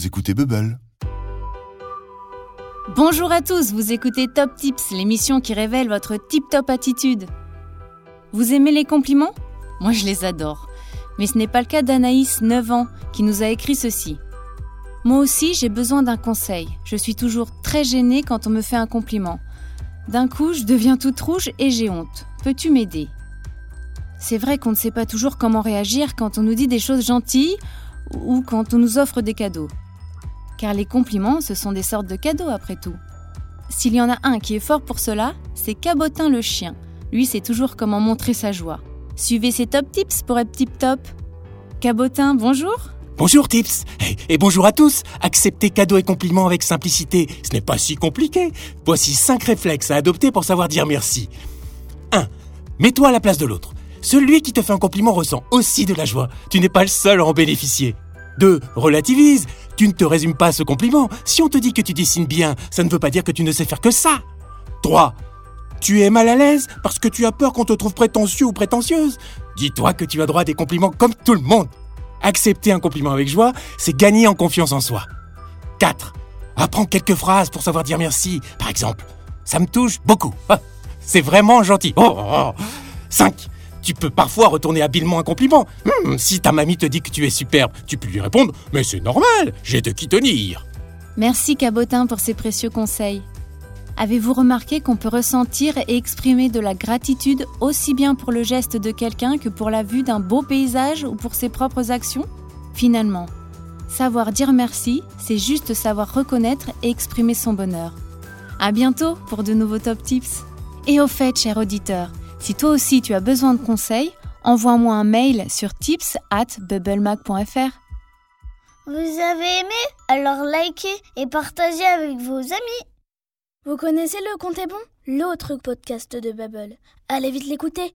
vous écoutez Bubble. Bonjour à tous, vous écoutez Top Tips, l'émission qui révèle votre tip-top attitude. Vous aimez les compliments? Moi je les adore. Mais ce n'est pas le cas d'Anaïs, 9 ans, qui nous a écrit ceci. Moi aussi j'ai besoin d'un conseil. Je suis toujours très gênée quand on me fait un compliment. D'un coup, je deviens toute rouge et j'ai honte. Peux-tu m'aider? C'est vrai qu'on ne sait pas toujours comment réagir quand on nous dit des choses gentilles ou quand on nous offre des cadeaux. Car les compliments, ce sont des sortes de cadeaux après tout. S'il y en a un qui est fort pour cela, c'est Cabotin le chien. Lui sait toujours comment montrer sa joie. Suivez ses top tips pour être tip top. Cabotin, bonjour Bonjour Tips et, et bonjour à tous. Accepter cadeaux et compliments avec simplicité, ce n'est pas si compliqué. Voici 5 réflexes à adopter pour savoir dire merci. 1. Mets-toi à la place de l'autre. Celui qui te fait un compliment ressent aussi de la joie. Tu n'es pas le seul à en bénéficier. 2. Relativise. Tu ne te résumes pas à ce compliment. Si on te dit que tu dessines bien, ça ne veut pas dire que tu ne sais faire que ça. 3. Tu es mal à l'aise parce que tu as peur qu'on te trouve prétentieux ou prétentieuse. Dis-toi que tu as droit à des compliments comme tout le monde. Accepter un compliment avec joie, c'est gagner en confiance en soi. 4. Apprends quelques phrases pour savoir dire merci. Par exemple, ça me touche beaucoup. C'est vraiment gentil. Oh, oh, oh. 5. Tu peux parfois retourner habilement un compliment. Hmm, si ta mamie te dit que tu es superbe, tu peux lui répondre Mais c'est normal, j'ai de qui tenir. Merci Cabotin pour ces précieux conseils. Avez-vous remarqué qu'on peut ressentir et exprimer de la gratitude aussi bien pour le geste de quelqu'un que pour la vue d'un beau paysage ou pour ses propres actions? Finalement, savoir dire merci, c'est juste savoir reconnaître et exprimer son bonheur. À bientôt pour de nouveaux top tips. Et au fait, cher auditeur, si toi aussi tu as besoin de conseils, envoie-moi un mail sur tips at bubblemac.fr. Vous avez aimé? Alors likez et partagez avec vos amis. Vous connaissez le Compte est bon? L'autre podcast de Bubble. Allez vite l'écouter.